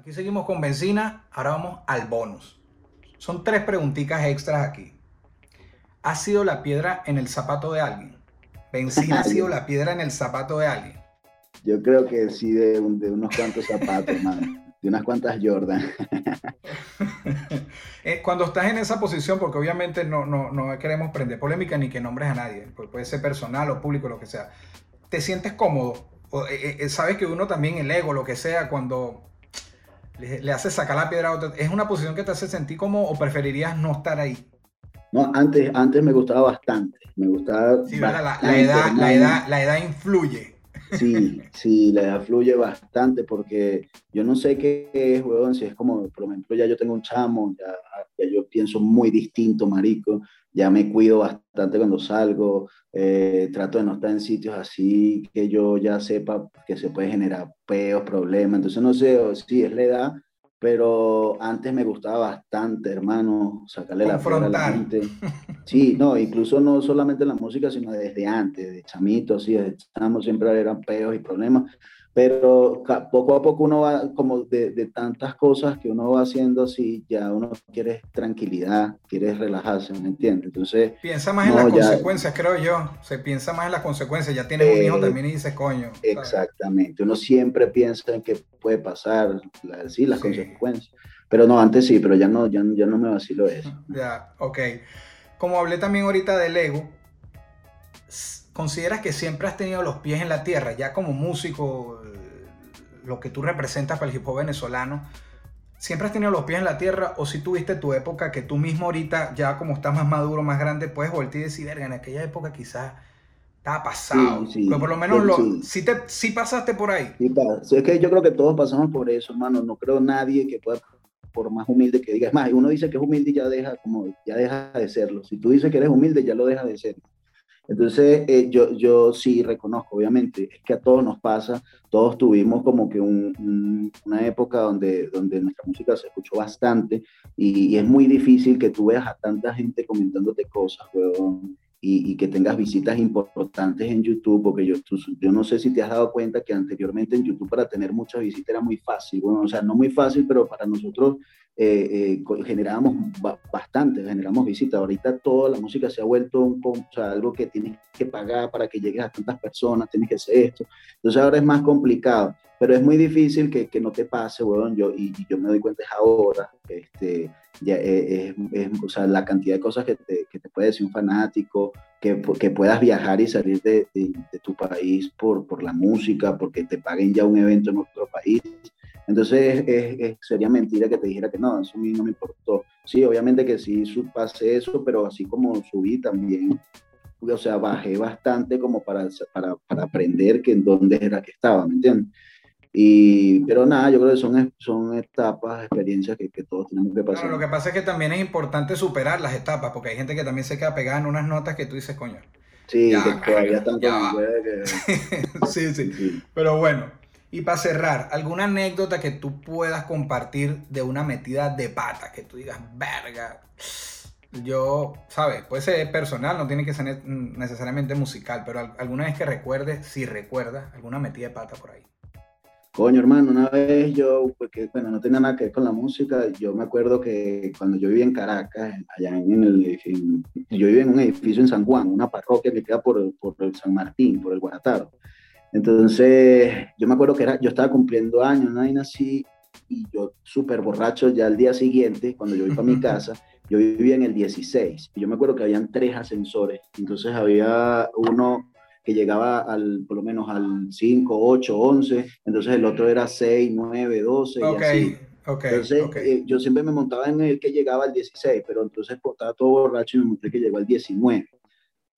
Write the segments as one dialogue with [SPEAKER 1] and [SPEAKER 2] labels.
[SPEAKER 1] Aquí seguimos con benzina, ahora vamos al bonus. Son tres preguntitas extras aquí. ¿Ha sido la piedra en el zapato de alguien? ¿Benzina ha sido la piedra en el zapato de alguien?
[SPEAKER 2] Yo creo que sí, de, unos cuantos zapatos, man. De unas cuantas Jordan.
[SPEAKER 1] Eh, cuando estás en esa posición, porque obviamente no, no, no queremos prender polémica ni que nombres a nadie, puede ser personal o público, lo que sea. ¿Te sientes cómodo? Eh, eh, sabes que uno también, el ego, lo que sea, cuando le, hace sacar la piedra a otro, ¿es una posición que te hace sentir como o preferirías no estar ahí?
[SPEAKER 2] No, antes, antes me gustaba bastante. Me gustaba.
[SPEAKER 1] Sí, la, edad, la, edad, la edad influye.
[SPEAKER 2] Sí, sí, la edad fluye bastante porque yo no sé qué es, weón, si es como, por ejemplo, ya yo tengo un chamo, ya, yo pienso muy distinto, marico, ya me cuido bastante cuando salgo, eh, trato de no estar en sitios así que yo ya sepa que se puede generar peos, problemas, entonces no sé si es la edad, pero antes me gustaba bastante, hermano, sacarle la a la gente. Sí, no, incluso no solamente la música, sino desde antes, de chamito, así, de chamo, siempre eran peos y problemas, pero poco a poco uno va, como de, de, tantas cosas que uno va haciendo así, ya uno quiere tranquilidad, quiere relajarse, ¿me entiendes? Entonces...
[SPEAKER 1] Piensa más en las consecuencias, creo yo, se piensa más en las consecuencias, ya tienes un hijo eh, también y dices, coño.
[SPEAKER 2] Exactamente, uno siempre piensa en qué puede pasar, sí, las consecuencias, pero no, antes sí, pero ya no, ya, ya no me vacilo eso.
[SPEAKER 1] Ya, ok. Como hablé también ahorita del ego, ¿Consideras que siempre has tenido los pies en la tierra, ya como músico, eh, lo que tú representas para el hip hop venezolano? ¿Siempre has tenido los pies en la tierra o si tuviste tu época que tú mismo ahorita, ya como estás más maduro, más grande, puedes voltear y decir, verga, en aquella época quizás estaba pasado? Pero por lo menos lo, sí. te, sí pasaste por ahí.
[SPEAKER 2] Es que yo creo que todos pasamos por eso, hermano. No creo nadie que pueda por más humilde que diga. Es más, uno dice que es humilde y ya deja, como, ya deja de serlo. Si tú dices que eres humilde, ya lo deja de ser. Entonces, eh, yo, yo sí reconozco, obviamente, es que a todos nos pasa, todos tuvimos como que una época donde, donde nuestra música se escuchó bastante y, es muy difícil que tú veas a tanta gente comentándote cosas, weón, y, que tengas visitas importantes en YouTube, porque yo, yo no sé si te has dado cuenta que anteriormente en YouTube para tener muchas visitas era muy fácil, bueno, o sea, no muy fácil, pero para nosotros eh, eh, generábamos bastante, generamos visitas. Ahorita toda la música se ha vuelto un, algo que tienes que pagar para que llegues a tantas personas, tienes que hacer esto. Entonces ahora es más complicado, pero es muy difícil que, que no te pase, weón. Yo, y, yo me doy cuenta es ahora, este, ya eh, es, o sea, la cantidad de cosas que te, que te, puede decir un fanático, que, que puedas viajar y salir de, de, de tu país por, por la música, porque te paguen ya un evento en otro país entonces sería mentira que te dijera que no, eso a mí no me importó. Sí, obviamente que sí pasé eso, pero así como subí también, o sea, bajé bastante como para, para, para aprender que en dónde era que estaba, ¿me entiendes? Y, pero nada, yo creo que son, son etapas, experiencias que, que todos tenemos que pasar.
[SPEAKER 1] lo que pasa es que también es importante superar las etapas, porque hay gente que también se queda pegada en unas notas que tú dices, coño.
[SPEAKER 2] Sí, que todavía están que...
[SPEAKER 1] sí, sí, sí. Pero bueno, y para cerrar, ¿alguna anécdota que tú puedas compartir de una metida de pata? Que tú digas, verga. Yo, ¿sabes? Puede ser personal, no tiene que ser necesariamente musical, pero alguna vez que recuerdes, si recuerdas, alguna metida de pata por ahí.
[SPEAKER 2] Coño, hermano, una vez yo, porque bueno, no tenía nada que ver con la música, yo me acuerdo que cuando yo vivía en Caracas, allá en el yo vivía en un edificio en San Juan, una parroquia que queda por, por el San Martín, por el Guarataro. Entonces, yo me acuerdo que era, yo estaba cumpliendo años, ¿no? Y así, y yo súper borracho ya al día siguiente, cuando yo iba a mi casa, yo vivía en el 16, y yo me acuerdo que habían tres ascensores, entonces había uno que llegaba al, por lo menos al 5, 8, 11, entonces el otro era 6, 9, 12, y así.
[SPEAKER 1] Okay,
[SPEAKER 2] entonces, eh, yo siempre me montaba en el que llegaba al 16, pero entonces pues, estaba todo borracho y me monté que llegó al 19.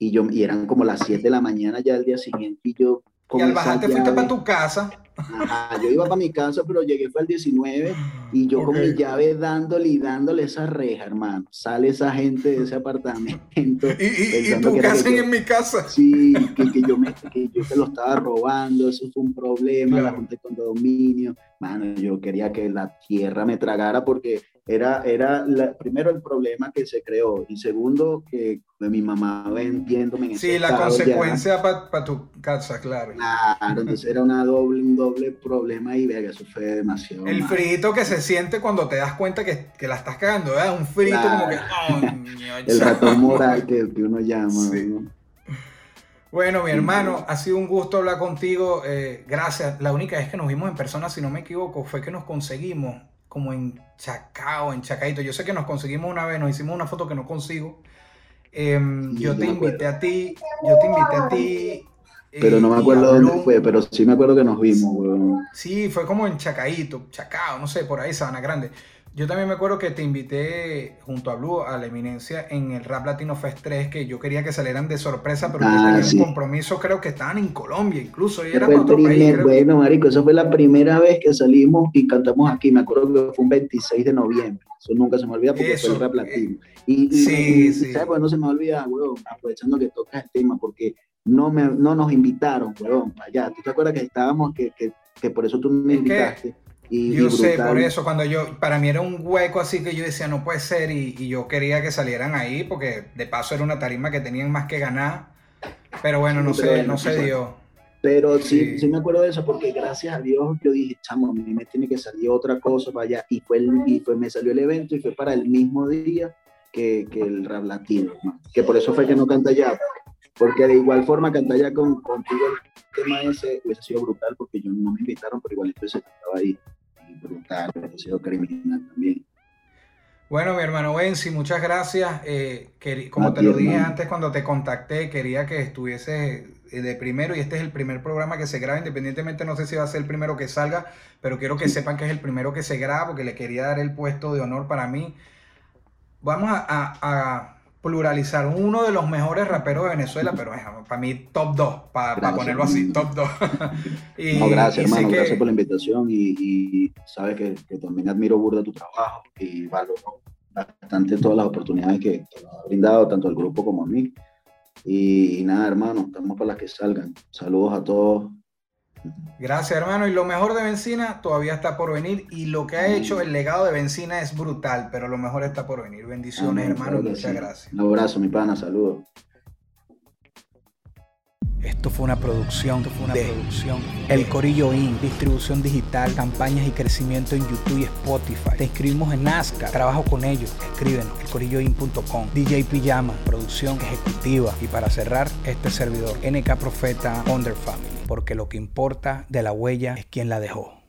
[SPEAKER 2] Y, yo, y eran como las 7 de la mañana ya al día siguiente y yo
[SPEAKER 1] y al bajarte fuiste para tu casa.
[SPEAKER 2] Ajá, yo iba para mi casa, pero llegué fue al 19 y yo con mi llave dándole y dándole esa reja, hermano. Sale esa gente de ese apartamento.
[SPEAKER 1] ¿Y, y, tú qué hacen en mi casa?
[SPEAKER 2] Sí, que, que yo me, que yo te lo estaba robando, eso fue un problema, la junta con dominio. Mano, yo quería que la tierra me tragara porque era, era primero el problema que se creó y segundo que mi mamá vendiéndome en
[SPEAKER 1] Sí, la consecuencia para tu casa, claro.
[SPEAKER 2] Claro, entonces era una doble, un doble problema y vea, eso fue demasiado.
[SPEAKER 1] El frito que se siente cuando te das cuenta que, que la estás cagando, ¿verdad? Un frito como que...
[SPEAKER 2] el ratón moral que, uno llama.
[SPEAKER 1] Bueno, mi hermano, ha sido un gusto hablar contigo. Eh, gracias. La única vez que nos vimos en persona, si no me equivoco, fue que nos conseguimos como en Chacao, en Chacaito. Yo sé que nos conseguimos una vez, nos hicimos una foto que no consigo. Em, yo te invité a ti, yo te invité a ti.
[SPEAKER 2] Pero no me eh, acuerdo dónde fue, pero sí me acuerdo que nos vimos, weón.
[SPEAKER 1] Sí, fue como en Chacaito, Chacao, no sé, por ahí, Sabana Grande. Yo también me acuerdo que te invité junto a Blue a la eminencia en el Rap Latino Fest 3, que yo quería que salieran de sorpresa, pero ah, un compromiso, creo que estaban en Colombia incluso. Y era
[SPEAKER 2] bueno, marico, esa fue la primera vez que salimos y cantamos aquí. Me acuerdo que fue un 26 de noviembre. Eso nunca se me olvida porque fue el Rap Latino. Y, sí, sí. ¿sabes? Pues no se me olvida, weón, aprovechando que tocas el tema, porque no, me, no nos invitaron, weón, para allá. ¿Tú te acuerdas que estábamos, que, que, que por eso tú me invitaste?
[SPEAKER 1] Yo sé, por eso, cuando yo, para mí era un hueco así que yo decía, no puede ser, y, yo quería que salieran ahí, porque de paso era una tarima que tenían más que ganar, pero bueno, no sé, no se dio.
[SPEAKER 2] Pero sí. sí, me acuerdo de eso, porque gracias a Dios yo dije, chamo, a mí me tiene que salir otra cosa para allá, y fue, el, y fue me salió el evento, y fue para el mismo día que, que el rap latino, que por eso fue que no canta ya, porque de igual forma cantar ya con, contigo el tema ese hubiese sido brutal, porque yo no me invitaron, pero igual entonces estaba ahí brutal, ha sido criminal también.
[SPEAKER 1] Bueno, mi hermano Benzi, muchas gracias. Eh, como te lo dije antes cuando te contacté, quería que estuviese eh, de primero y este es el primer programa que se graba, independientemente no sé si va a ser el primero que salga, pero quiero que sepan que es el primero que se graba porque le quería dar el puesto de honor para mí. Vamos a pluralizar. Uno de los mejores raperos de Venezuela, pero para mí top 2, para ponerlo así, top 2.
[SPEAKER 2] no, gracias, hermano, gracias por la invitación y, sabes que, también admiro burda tu trabajo y valoro bastante todas las oportunidades que, que nos ha brindado tanto el grupo como a mí. Y, y nada, hermano, estamos para las que salgan. Saludos a todos
[SPEAKER 1] Gracias, hermano. Y lo mejor de Benzina todavía está por venir. Y lo que ha hecho el legado de Benzina es brutal, pero lo mejor está por venir. Bendiciones, hermano. Muchas gracias.
[SPEAKER 2] Un abrazo, mi pana. Saludos.
[SPEAKER 1] Esto fue una producción, fue una producción. El Corillo In, distribución digital, campañas y crecimiento en YouTube y Spotify. Te inscribimos en Nazca, trabajo con ellos. Escríbenos, elcorilloin.com. DJ Pijama, producción ejecutiva. Y para cerrar, este servidor, NK Profeta Under Family porque lo que importa de la huella es quién la dejó.